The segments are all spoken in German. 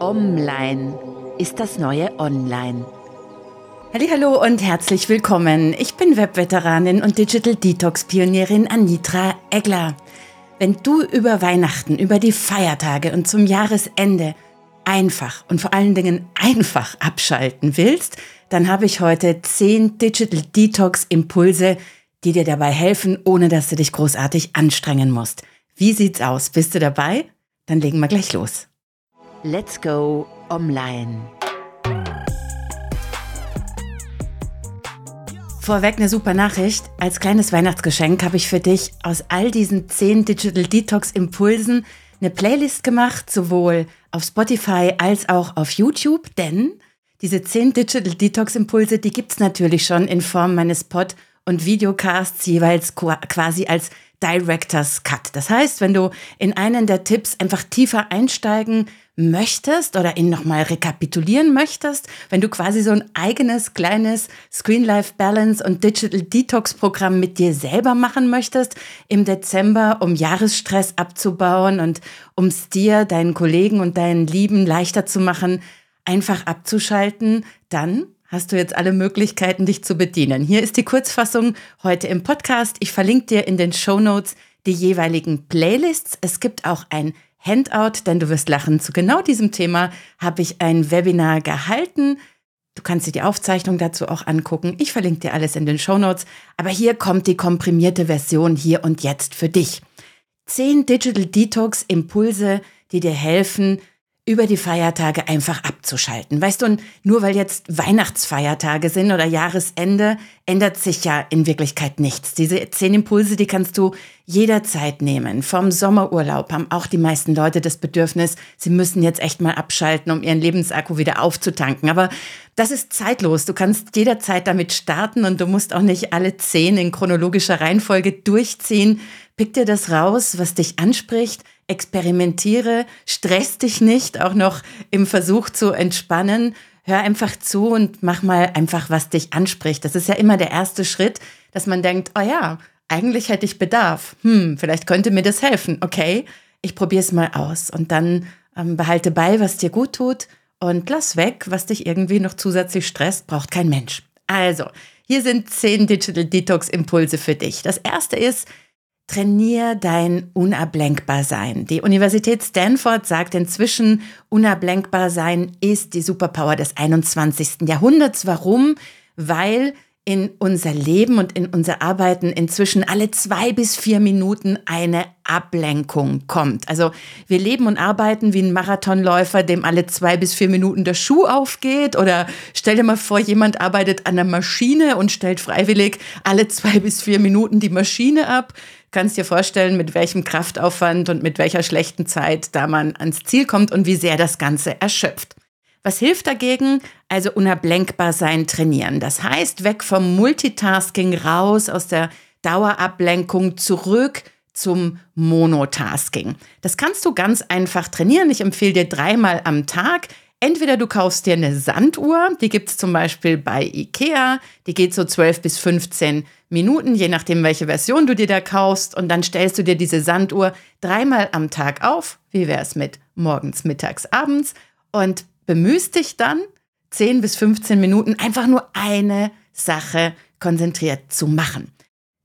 Online ist das neue Online. Hallo und herzlich willkommen. Ich bin Webveteranin und Digital Detox Pionierin Anitra Egler. Wenn du über Weihnachten, über die Feiertage und zum Jahresende einfach und vor allen Dingen einfach abschalten willst, dann habe ich heute 10 Digital Detox Impulse, die dir dabei helfen, ohne dass du dich großartig anstrengen musst. Wie sieht's aus? Bist du dabei? Dann legen wir gleich los. Let's go online. Vorweg eine super Nachricht. Als kleines Weihnachtsgeschenk habe ich für dich aus all diesen 10 Digital Detox Impulsen eine Playlist gemacht, sowohl auf Spotify als auch auf YouTube, denn diese 10 Digital Detox Impulse, die gibt's natürlich schon in Form meines Pod- und Videocasts jeweils quasi als Director's Cut. Das heißt, wenn du in einen der Tipps einfach tiefer einsteigen möchtest oder ihn nochmal rekapitulieren möchtest, wenn du quasi so ein eigenes kleines Screen Life Balance und Digital Detox Programm mit dir selber machen möchtest im Dezember, um Jahresstress abzubauen und um es dir, deinen Kollegen und deinen Lieben leichter zu machen, einfach abzuschalten, dann hast du jetzt alle Möglichkeiten, dich zu bedienen. Hier ist die Kurzfassung heute im Podcast. Ich verlinke dir in den Show Notes die jeweiligen Playlists. Es gibt auch ein Handout, denn du wirst lachen. Zu genau diesem Thema habe ich ein Webinar gehalten. Du kannst dir die Aufzeichnung dazu auch angucken. Ich verlinke dir alles in den Show Notes. Aber hier kommt die komprimierte Version hier und jetzt für dich. Zehn Digital Detox Impulse, die dir helfen, über die Feiertage einfach abzuschalten. Weißt du, nur weil jetzt Weihnachtsfeiertage sind oder Jahresende, ändert sich ja in Wirklichkeit nichts. Diese zehn Impulse, die kannst du jederzeit nehmen. Vom Sommerurlaub haben auch die meisten Leute das Bedürfnis, sie müssen jetzt echt mal abschalten, um ihren Lebensakku wieder aufzutanken. Aber das ist zeitlos. Du kannst jederzeit damit starten und du musst auch nicht alle zehn in chronologischer Reihenfolge durchziehen. Pick dir das raus, was dich anspricht experimentiere, stress dich nicht, auch noch im Versuch zu entspannen. Hör einfach zu und mach mal einfach, was dich anspricht. Das ist ja immer der erste Schritt, dass man denkt, oh ja, eigentlich hätte ich Bedarf. Hm, vielleicht könnte mir das helfen. Okay, ich probiere es mal aus und dann ähm, behalte bei, was dir gut tut und lass weg, was dich irgendwie noch zusätzlich stresst, braucht kein Mensch. Also, hier sind zehn Digital Detox Impulse für dich. Das erste ist, Trainier dein Unablenkbarsein. Die Universität Stanford sagt inzwischen, Unablenkbarsein ist die Superpower des 21. Jahrhunderts. Warum? Weil in unser Leben und in unser Arbeiten inzwischen alle zwei bis vier Minuten eine Ablenkung kommt. Also wir leben und arbeiten wie ein Marathonläufer, dem alle zwei bis vier Minuten der Schuh aufgeht. Oder stell dir mal vor, jemand arbeitet an der Maschine und stellt freiwillig alle zwei bis vier Minuten die Maschine ab kannst dir vorstellen, mit welchem Kraftaufwand und mit welcher schlechten Zeit da man ans Ziel kommt und wie sehr das Ganze erschöpft. Was hilft dagegen? Also unablenkbar sein trainieren. Das heißt, weg vom Multitasking raus aus der Dauerablenkung zurück zum Monotasking. Das kannst du ganz einfach trainieren. Ich empfehle dir dreimal am Tag Entweder du kaufst dir eine Sanduhr, die gibt es zum Beispiel bei Ikea, die geht so 12 bis 15 Minuten, je nachdem, welche Version du dir da kaufst. Und dann stellst du dir diese Sanduhr dreimal am Tag auf. Wie wäre es mit morgens, mittags, abends? Und bemühst dich dann, 10 bis 15 Minuten einfach nur eine Sache konzentriert zu machen.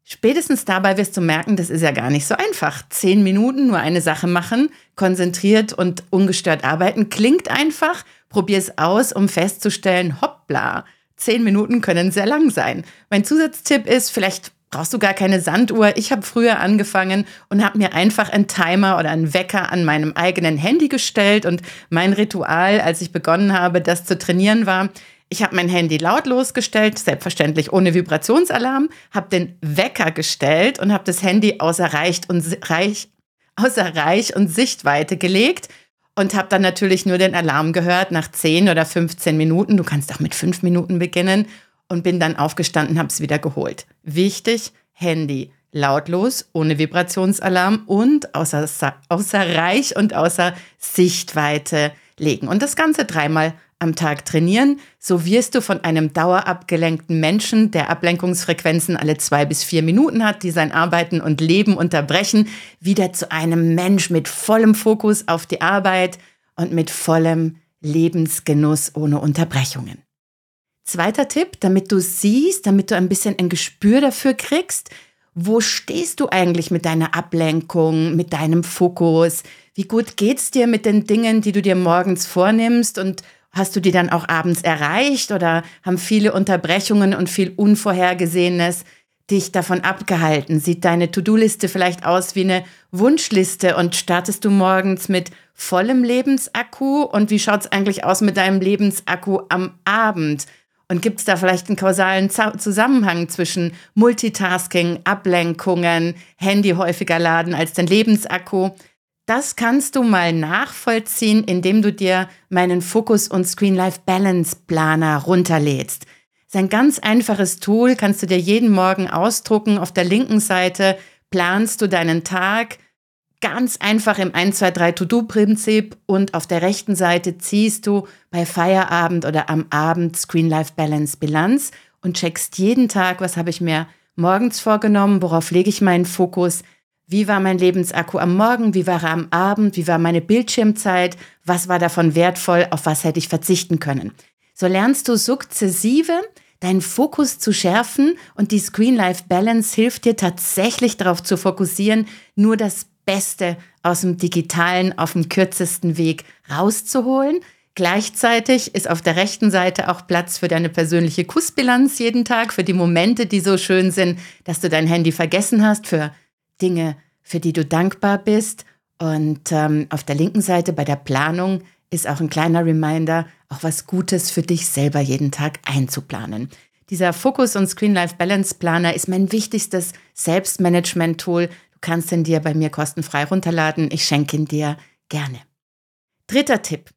Spätestens dabei wirst du merken, das ist ja gar nicht so einfach. Zehn Minuten nur eine Sache machen, konzentriert und ungestört arbeiten, klingt einfach. Probier es aus, um festzustellen, hoppla, zehn Minuten können sehr lang sein. Mein Zusatztipp ist, vielleicht brauchst du gar keine Sanduhr. Ich habe früher angefangen und habe mir einfach einen Timer oder einen Wecker an meinem eigenen Handy gestellt. Und mein Ritual, als ich begonnen habe, das zu trainieren, war, ich habe mein Handy lautlos gestellt, selbstverständlich ohne Vibrationsalarm, habe den Wecker gestellt und habe das Handy außer Reich und, Reich, außer Reich und Sichtweite gelegt und habe dann natürlich nur den Alarm gehört nach 10 oder 15 Minuten. Du kannst auch mit 5 Minuten beginnen und bin dann aufgestanden, habe es wieder geholt. Wichtig, Handy lautlos, ohne Vibrationsalarm und außer, außer Reich und außer Sichtweite legen. Und das Ganze dreimal am Tag trainieren, so wirst du von einem dauerabgelenkten Menschen, der Ablenkungsfrequenzen alle zwei bis vier Minuten hat, die sein Arbeiten und Leben unterbrechen, wieder zu einem Mensch mit vollem Fokus auf die Arbeit und mit vollem Lebensgenuss ohne Unterbrechungen. Zweiter Tipp, damit du siehst, damit du ein bisschen ein Gespür dafür kriegst, wo stehst du eigentlich mit deiner Ablenkung, mit deinem Fokus? Wie gut geht's dir mit den Dingen, die du dir morgens vornimmst und hast du die dann auch abends erreicht oder haben viele Unterbrechungen und viel Unvorhergesehenes dich davon abgehalten? Sieht deine To-Do-Liste vielleicht aus wie eine Wunschliste und startest du morgens mit vollem Lebensakku und wie schaut's eigentlich aus mit deinem Lebensakku am Abend? Und gibt es da vielleicht einen kausalen Zusammenhang zwischen Multitasking, Ablenkungen, Handy häufiger laden als dein Lebensakku? Das kannst du mal nachvollziehen, indem du dir meinen Focus und Screen Life Balance Planer runterlädst. Das ist ein ganz einfaches Tool, kannst du dir jeden Morgen ausdrucken. Auf der linken Seite planst du deinen Tag, ganz einfach im 1, 2, 3 To-Do-Prinzip und auf der rechten Seite ziehst du bei Feierabend oder am Abend Screen-Life-Balance-Bilanz und checkst jeden Tag, was habe ich mir morgens vorgenommen, worauf lege ich meinen Fokus, wie war mein Lebensakku am Morgen, wie war er am Abend, wie war meine Bildschirmzeit, was war davon wertvoll, auf was hätte ich verzichten können. So lernst du sukzessive deinen Fokus zu schärfen und die Screen-Life-Balance hilft dir tatsächlich darauf zu fokussieren, nur das Beste aus dem Digitalen auf dem kürzesten Weg rauszuholen. Gleichzeitig ist auf der rechten Seite auch Platz für deine persönliche Kussbilanz jeden Tag, für die Momente, die so schön sind, dass du dein Handy vergessen hast, für Dinge, für die du dankbar bist. Und ähm, auf der linken Seite bei der Planung ist auch ein kleiner Reminder, auch was Gutes für dich selber jeden Tag einzuplanen. Dieser Focus- und Screen-Life-Balance-Planer ist mein wichtigstes Selbstmanagement-Tool, kannst ihn dir bei mir kostenfrei runterladen. Ich schenke ihn dir gerne. Dritter Tipp.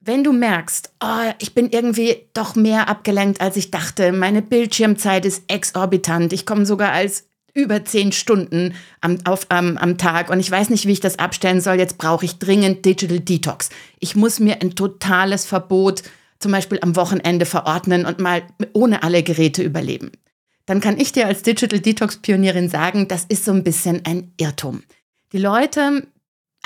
Wenn du merkst, oh, ich bin irgendwie doch mehr abgelenkt, als ich dachte, meine Bildschirmzeit ist exorbitant, ich komme sogar als über zehn Stunden am, auf, am, am Tag und ich weiß nicht, wie ich das abstellen soll, jetzt brauche ich dringend Digital Detox. Ich muss mir ein totales Verbot zum Beispiel am Wochenende verordnen und mal ohne alle Geräte überleben dann kann ich dir als Digital Detox Pionierin sagen, das ist so ein bisschen ein Irrtum. Die Leute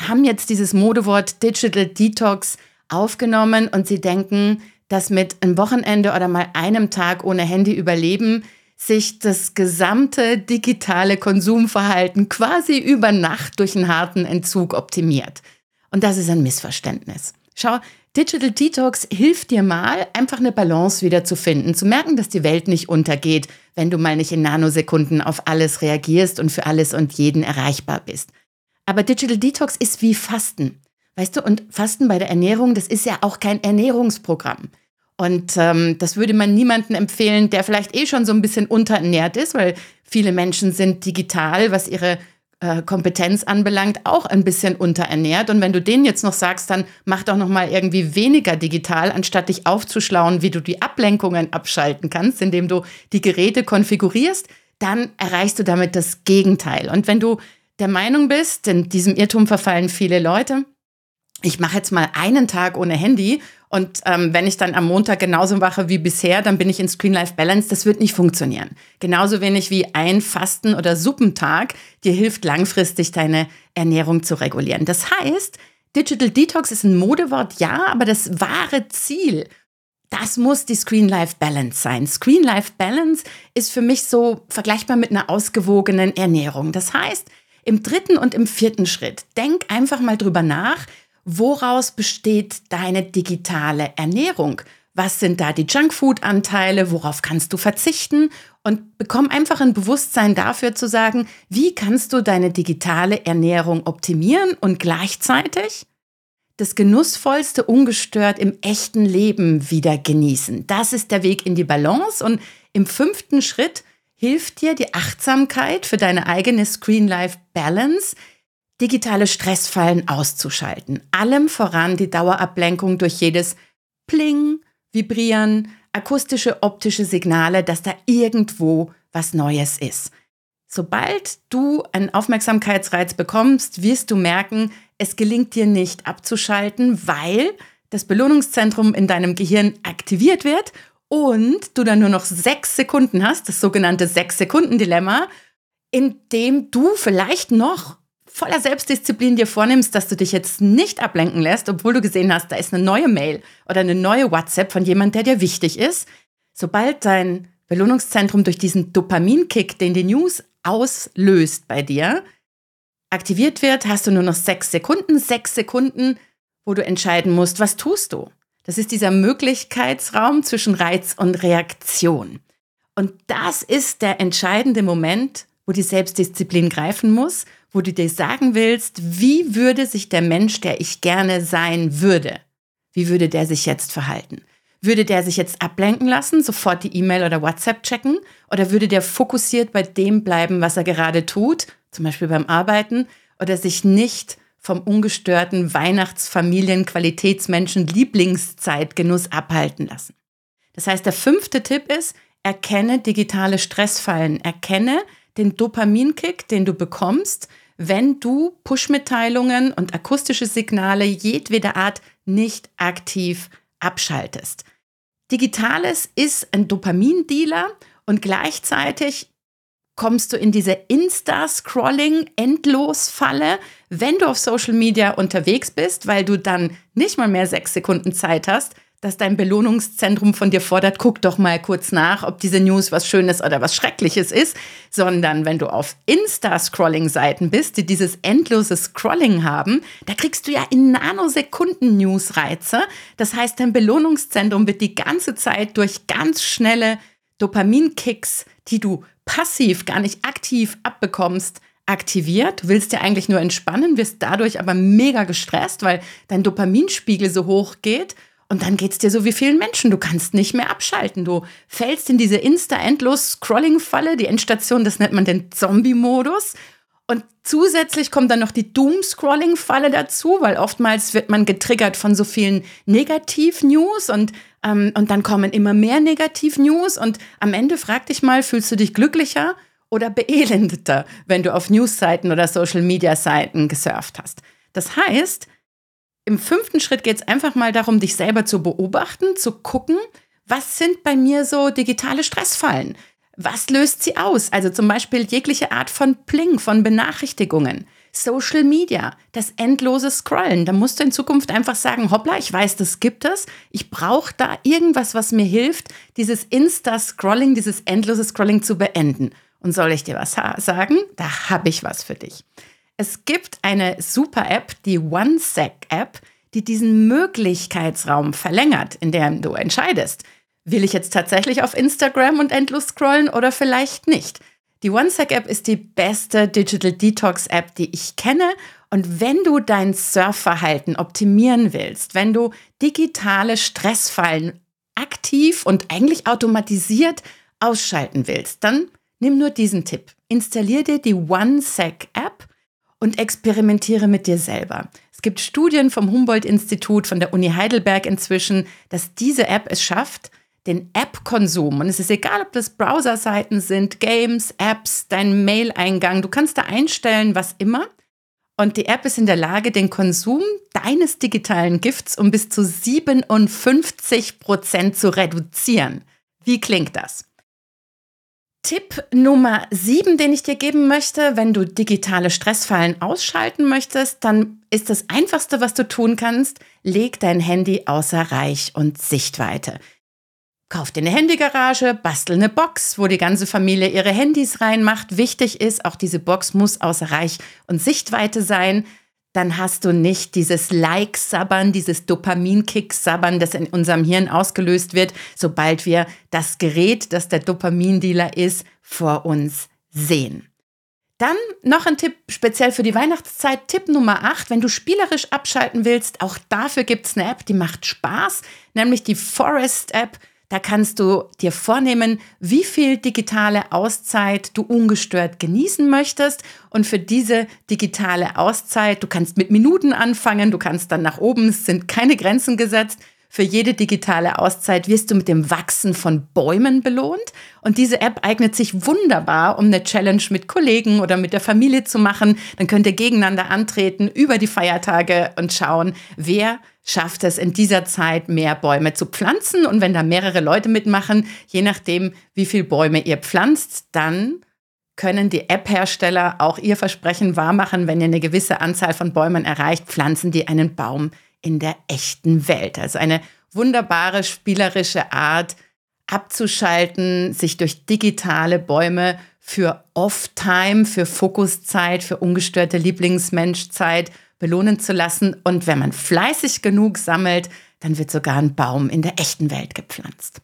haben jetzt dieses Modewort Digital Detox aufgenommen und sie denken, dass mit einem Wochenende oder mal einem Tag ohne Handy überleben sich das gesamte digitale Konsumverhalten quasi über Nacht durch einen harten Entzug optimiert. Und das ist ein Missverständnis. Schau, Digital Detox hilft dir mal, einfach eine Balance wieder zu finden, zu merken, dass die Welt nicht untergeht, wenn du mal nicht in Nanosekunden auf alles reagierst und für alles und jeden erreichbar bist. Aber Digital Detox ist wie Fasten. Weißt du, und Fasten bei der Ernährung, das ist ja auch kein Ernährungsprogramm. Und ähm, das würde man niemandem empfehlen, der vielleicht eh schon so ein bisschen unterernährt ist, weil viele Menschen sind digital, was ihre äh, Kompetenz anbelangt, auch ein bisschen unterernährt. Und wenn du denen jetzt noch sagst, dann mach doch noch mal irgendwie weniger digital, anstatt dich aufzuschlauen, wie du die Ablenkungen abschalten kannst, indem du die Geräte konfigurierst, dann erreichst du damit das Gegenteil. Und wenn du der Meinung bist, in diesem Irrtum verfallen viele Leute, ich mache jetzt mal einen Tag ohne Handy und ähm, wenn ich dann am Montag genauso mache wie bisher, dann bin ich in Screen Life Balance. Das wird nicht funktionieren. Genauso wenig wie ein Fasten- oder Suppentag dir hilft langfristig deine Ernährung zu regulieren. Das heißt, Digital Detox ist ein Modewort, ja, aber das wahre Ziel, das muss die Screen Life Balance sein. Screen Life Balance ist für mich so vergleichbar mit einer ausgewogenen Ernährung. Das heißt, im dritten und im vierten Schritt, denk einfach mal drüber nach, woraus besteht deine digitale Ernährung? Was sind da die Junkfood-Anteile? Worauf kannst du verzichten? Und bekomm einfach ein Bewusstsein dafür zu sagen, wie kannst du deine digitale Ernährung optimieren und gleichzeitig das Genussvollste ungestört im echten Leben wieder genießen. Das ist der Weg in die Balance. Und im fünften Schritt hilft dir die Achtsamkeit für deine eigene Screen-Life-Balance, digitale Stressfallen auszuschalten. Allem voran die Dauerablenkung durch jedes Pling, Vibrieren, akustische, optische Signale, dass da irgendwo was Neues ist. Sobald du einen Aufmerksamkeitsreiz bekommst, wirst du merken, es gelingt dir nicht abzuschalten, weil das Belohnungszentrum in deinem Gehirn aktiviert wird und du dann nur noch sechs Sekunden hast, das sogenannte Sechs-Sekunden-Dilemma, in dem du vielleicht noch voller Selbstdisziplin dir vornimmst, dass du dich jetzt nicht ablenken lässt, obwohl du gesehen hast, da ist eine neue Mail oder eine neue WhatsApp von jemand, der dir wichtig ist, sobald dein Belohnungszentrum durch diesen Dopaminkick, den die News auslöst bei dir, aktiviert wird, hast du nur noch sechs Sekunden, sechs Sekunden, wo du entscheiden musst, was tust du. Das ist dieser Möglichkeitsraum zwischen Reiz und Reaktion. Und das ist der entscheidende Moment, wo die Selbstdisziplin greifen muss, wo du dir sagen willst, wie würde sich der Mensch, der ich gerne sein würde, wie würde der sich jetzt verhalten? Würde der sich jetzt ablenken lassen, sofort die E-Mail oder WhatsApp checken? Oder würde der fokussiert bei dem bleiben, was er gerade tut, zum Beispiel beim Arbeiten, oder sich nicht vom ungestörten Weihnachtsfamilien Qualitätsmenschen Lieblingszeitgenuss abhalten lassen? Das heißt, der fünfte Tipp ist, erkenne digitale Stressfallen, erkenne den Dopaminkick, den du bekommst, wenn du Push-Mitteilungen und akustische Signale jedweder Art nicht aktiv abschaltest. Digitales ist ein Dopamindealer und gleichzeitig kommst du in diese Insta-Scrolling-Endlos-Falle, wenn du auf Social Media unterwegs bist, weil du dann nicht mal mehr sechs Sekunden Zeit hast, dass dein Belohnungszentrum von dir fordert, guck doch mal kurz nach, ob diese News was Schönes oder was Schreckliches ist, sondern wenn du auf Insta-Scrolling-Seiten bist, die dieses endlose Scrolling haben, da kriegst du ja in Nanosekunden Newsreize. Das heißt, dein Belohnungszentrum wird die ganze Zeit durch ganz schnelle Dopaminkicks, die du passiv, gar nicht aktiv abbekommst, aktiviert. Du willst ja eigentlich nur entspannen, wirst dadurch aber mega gestresst, weil dein Dopaminspiegel so hoch geht und dann geht's dir so wie vielen Menschen. Du kannst nicht mehr abschalten. Du fällst in diese Insta-Endlos-Scrolling-Falle. Die Endstation, das nennt man den Zombie-Modus. Und zusätzlich kommt dann noch die Doom-Scrolling-Falle dazu, weil oftmals wird man getriggert von so vielen Negativ-News und, ähm, und dann kommen immer mehr Negativ-News. Und am Ende frag dich mal, fühlst du dich glücklicher oder beelendeter, wenn du auf News-Seiten oder Social-Media-Seiten gesurft hast? Das heißt, im fünften Schritt geht es einfach mal darum, dich selber zu beobachten, zu gucken, was sind bei mir so digitale Stressfallen? Was löst sie aus? Also zum Beispiel jegliche Art von Pling, von Benachrichtigungen. Social Media, das endlose Scrollen. Da musst du in Zukunft einfach sagen, hoppla, ich weiß, das gibt es. Ich brauche da irgendwas, was mir hilft, dieses Insta-Scrolling, dieses endlose Scrolling zu beenden. Und soll ich dir was sagen? Da habe ich was für dich. Es gibt eine super App, die OneSec-App, die diesen Möglichkeitsraum verlängert, in dem du entscheidest, will ich jetzt tatsächlich auf Instagram und endlos scrollen oder vielleicht nicht. Die OneSec-App ist die beste Digital Detox-App, die ich kenne. Und wenn du dein Surfverhalten optimieren willst, wenn du digitale Stressfallen aktiv und eigentlich automatisiert ausschalten willst, dann nimm nur diesen Tipp. Installier dir die OneSec-App und experimentiere mit dir selber. Es gibt Studien vom Humboldt-Institut, von der Uni Heidelberg inzwischen, dass diese App es schafft, den App-Konsum, und es ist egal, ob das Browser-Seiten sind, Games, Apps, dein Mail-Eingang, du kannst da einstellen, was immer. Und die App ist in der Lage, den Konsum deines digitalen Gifts um bis zu 57 Prozent zu reduzieren. Wie klingt das? Tipp Nummer sieben, den ich dir geben möchte, wenn du digitale Stressfallen ausschalten möchtest, dann ist das Einfachste, was du tun kannst, leg dein Handy außer Reich und Sichtweite. Kauf dir eine Handygarage, bastel eine Box, wo die ganze Familie ihre Handys reinmacht. Wichtig ist, auch diese Box muss außer Reich und Sichtweite sein dann hast du nicht dieses Like-Sabbern, dieses Dopamin-Kick-Sabbern, das in unserem Hirn ausgelöst wird, sobald wir das Gerät, das der Dopamindealer ist, vor uns sehen. Dann noch ein Tipp speziell für die Weihnachtszeit. Tipp Nummer 8, wenn du spielerisch abschalten willst, auch dafür gibt es eine App, die macht Spaß, nämlich die Forest-App. Da kannst du dir vornehmen, wie viel digitale Auszeit du ungestört genießen möchtest. Und für diese digitale Auszeit, du kannst mit Minuten anfangen, du kannst dann nach oben, es sind keine Grenzen gesetzt. Für jede digitale Auszeit wirst du mit dem Wachsen von Bäumen belohnt. Und diese App eignet sich wunderbar, um eine Challenge mit Kollegen oder mit der Familie zu machen. Dann könnt ihr gegeneinander antreten über die Feiertage und schauen, wer schafft es in dieser Zeit mehr Bäume zu pflanzen. Und wenn da mehrere Leute mitmachen, je nachdem, wie viele Bäume ihr pflanzt, dann können die App-Hersteller auch ihr Versprechen wahrmachen, wenn ihr eine gewisse Anzahl von Bäumen erreicht, pflanzen die einen Baum in der echten Welt. Also eine wunderbare spielerische Art, abzuschalten, sich durch digitale Bäume für Off-Time, für Fokuszeit, für ungestörte Lieblingsmenschzeit belohnen zu lassen. Und wenn man fleißig genug sammelt, dann wird sogar ein Baum in der echten Welt gepflanzt.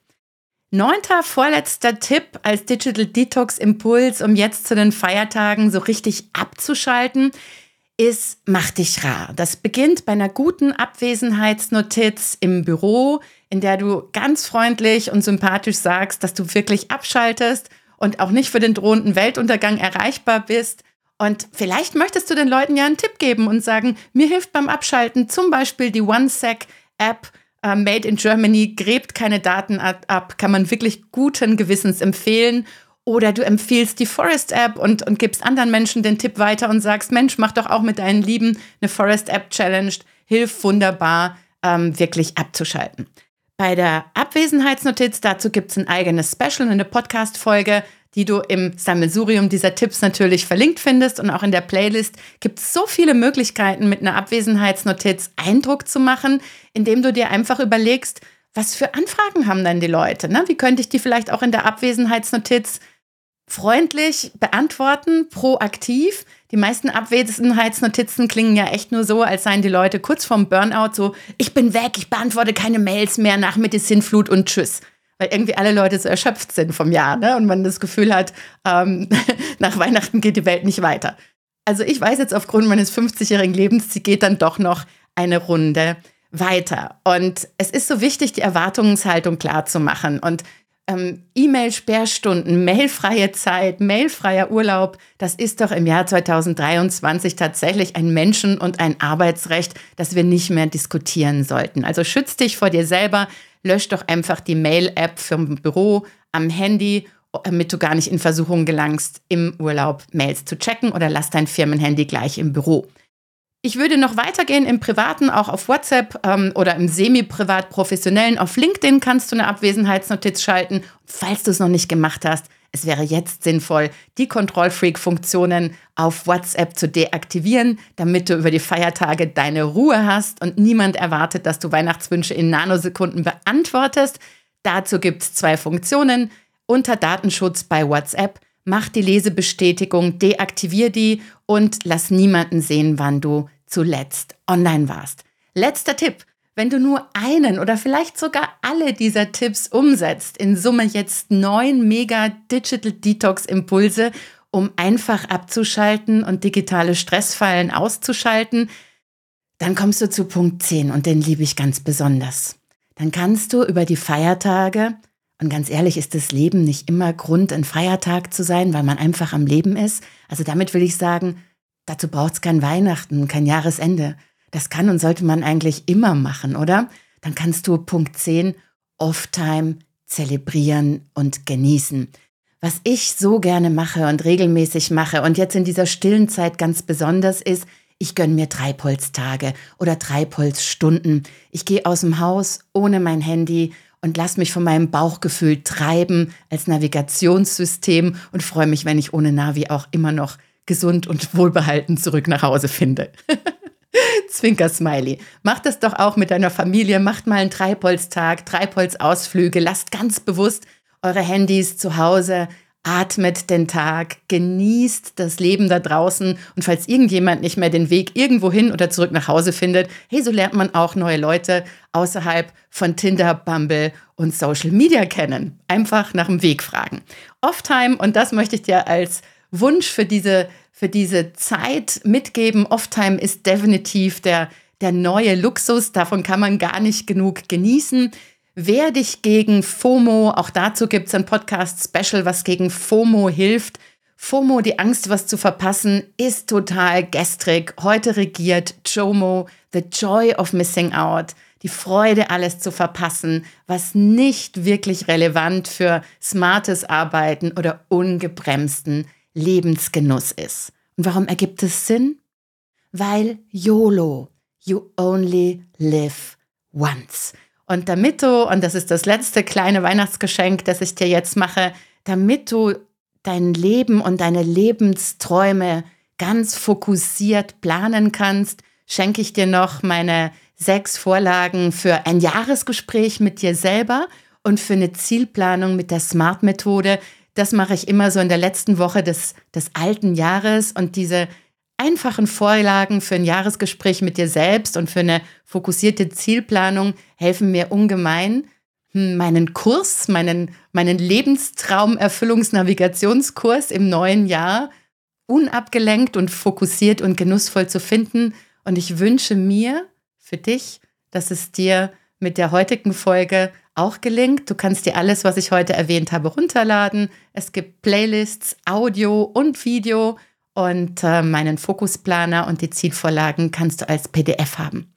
Neunter, vorletzter Tipp als Digital Detox Impuls, um jetzt zu den Feiertagen so richtig abzuschalten, ist, mach dich rar. Das beginnt bei einer guten Abwesenheitsnotiz im Büro, in der du ganz freundlich und sympathisch sagst, dass du wirklich abschaltest und auch nicht für den drohenden Weltuntergang erreichbar bist. Und vielleicht möchtest du den Leuten ja einen Tipp geben und sagen, mir hilft beim Abschalten zum Beispiel die OneSec-App, äh, Made in Germany, gräbt keine Daten ab, kann man wirklich guten Gewissens empfehlen. Oder du empfiehlst die Forest App und, und gibst anderen Menschen den Tipp weiter und sagst, Mensch, mach doch auch mit deinen Lieben eine Forest App Challenge, hilf wunderbar, ähm, wirklich abzuschalten. Bei der Abwesenheitsnotiz, dazu gibt es ein eigenes Special, eine Podcast-Folge, die du im Sammelsurium dieser Tipps natürlich verlinkt findest. Und auch in der Playlist gibt es so viele Möglichkeiten, mit einer Abwesenheitsnotiz Eindruck zu machen, indem du dir einfach überlegst, was für Anfragen haben denn die Leute? Ne? Wie könnte ich die vielleicht auch in der Abwesenheitsnotiz freundlich beantworten, proaktiv? Die meisten Abwesenheitsnotizen klingen ja echt nur so, als seien die Leute kurz vorm Burnout so, ich bin weg, ich beantworte keine Mails mehr, nach mit Sinnflut und tschüss weil irgendwie alle Leute so erschöpft sind vom Jahr ne? und man das Gefühl hat, ähm, nach Weihnachten geht die Welt nicht weiter. Also ich weiß jetzt aufgrund meines 50-jährigen Lebens, sie geht dann doch noch eine Runde weiter. Und es ist so wichtig, die Erwartungshaltung klar zu machen. Und ähm, E-Mail-Sperrstunden, mailfreie Zeit, mailfreier Urlaub, das ist doch im Jahr 2023 tatsächlich ein Menschen- und ein Arbeitsrecht, das wir nicht mehr diskutieren sollten. Also schütz dich vor dir selber, lösch doch einfach die Mail-App vom Büro am Handy, damit du gar nicht in Versuchung gelangst, im Urlaub Mails zu checken oder lass dein Firmenhandy gleich im Büro. Ich würde noch weitergehen im Privaten, auch auf WhatsApp ähm, oder im semi-privat-professionellen. Auf LinkedIn kannst du eine Abwesenheitsnotiz schalten. Falls du es noch nicht gemacht hast, es wäre jetzt sinnvoll, die Control-Freak-Funktionen auf WhatsApp zu deaktivieren, damit du über die Feiertage deine Ruhe hast und niemand erwartet, dass du Weihnachtswünsche in Nanosekunden beantwortest. Dazu gibt es zwei Funktionen. Unter Datenschutz bei WhatsApp mach die Lesebestätigung, deaktivier die und lass niemanden sehen, wann du zuletzt online warst. Letzter Tipp. Wenn du nur einen oder vielleicht sogar alle dieser Tipps umsetzt, in Summe jetzt neun mega Digital Detox Impulse, um einfach abzuschalten und digitale Stressfallen auszuschalten, dann kommst du zu Punkt 10 und den liebe ich ganz besonders. Dann kannst du über die Feiertage, und ganz ehrlich ist das Leben nicht immer Grund, ein Feiertag zu sein, weil man einfach am Leben ist. Also damit will ich sagen, Dazu braucht es kein Weihnachten, kein Jahresende. Das kann und sollte man eigentlich immer machen, oder? Dann kannst du Punkt 10 Off-Time zelebrieren und genießen. Was ich so gerne mache und regelmäßig mache und jetzt in dieser stillen Zeit ganz besonders ist, ich gönne mir Treibholztage oder Treibholzstunden. Ich gehe aus dem Haus ohne mein Handy und lasse mich von meinem Bauchgefühl treiben als Navigationssystem und freue mich, wenn ich ohne Navi auch immer noch gesund und wohlbehalten zurück nach Hause finde. Zwinker-Smiley. Macht das doch auch mit deiner Familie. Macht mal einen Treibholztag, Treibholzausflüge. Lasst ganz bewusst eure Handys zu Hause. Atmet den Tag, genießt das Leben da draußen und falls irgendjemand nicht mehr den Weg irgendwo hin oder zurück nach Hause findet, hey, so lernt man auch neue Leute außerhalb von Tinder, Bumble und Social Media kennen. Einfach nach dem Weg fragen. Off-Time, und das möchte ich dir als Wunsch für diese, für diese Zeit mitgeben. Off-Time ist definitiv der, der neue Luxus. Davon kann man gar nicht genug genießen. Wer dich gegen FOMO, auch dazu gibt es ein Podcast-Special, was gegen FOMO hilft. FOMO, die Angst, was zu verpassen, ist total gestrig. Heute regiert JOMO, the joy of missing out, die Freude, alles zu verpassen, was nicht wirklich relevant für smartes Arbeiten oder ungebremsten Lebensgenuss ist. Und warum ergibt es Sinn? Weil YOLO, you only live once. Und damit du, und das ist das letzte kleine Weihnachtsgeschenk, das ich dir jetzt mache, damit du dein Leben und deine Lebensträume ganz fokussiert planen kannst, schenke ich dir noch meine sechs Vorlagen für ein Jahresgespräch mit dir selber und für eine Zielplanung mit der Smart-Methode. Das mache ich immer so in der letzten Woche des, des alten Jahres und diese einfachen Vorlagen für ein Jahresgespräch mit dir selbst und für eine fokussierte Zielplanung helfen mir ungemein, hm, meinen Kurs, meinen, meinen Lebenstraumerfüllungsnavigationskurs im neuen Jahr unabgelenkt und fokussiert und genussvoll zu finden. Und ich wünsche mir für dich, dass es dir mit der heutigen Folge auch gelingt. Du kannst dir alles, was ich heute erwähnt habe, runterladen. Es gibt Playlists, Audio und Video und äh, meinen Fokusplaner und die Zielvorlagen kannst du als PDF haben.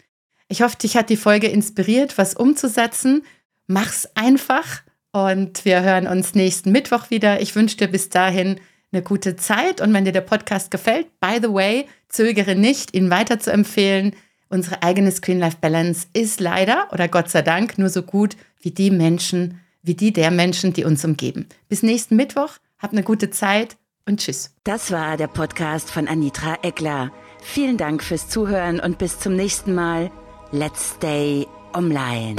Ich hoffe, dich hat die Folge inspiriert, was umzusetzen. Mach's einfach und wir hören uns nächsten Mittwoch wieder. Ich wünsche dir bis dahin eine gute Zeit und wenn dir der Podcast gefällt, by the way, zögere nicht, ihn weiter zu empfehlen. Unsere eigene Screen Life Balance ist leider oder Gott sei Dank nur so gut wie die Menschen, wie die der Menschen, die uns umgeben. Bis nächsten Mittwoch, hab eine gute Zeit und tschüss. Das war der Podcast von Anitra Eckler. Vielen Dank fürs Zuhören und bis zum nächsten Mal. Let's stay online.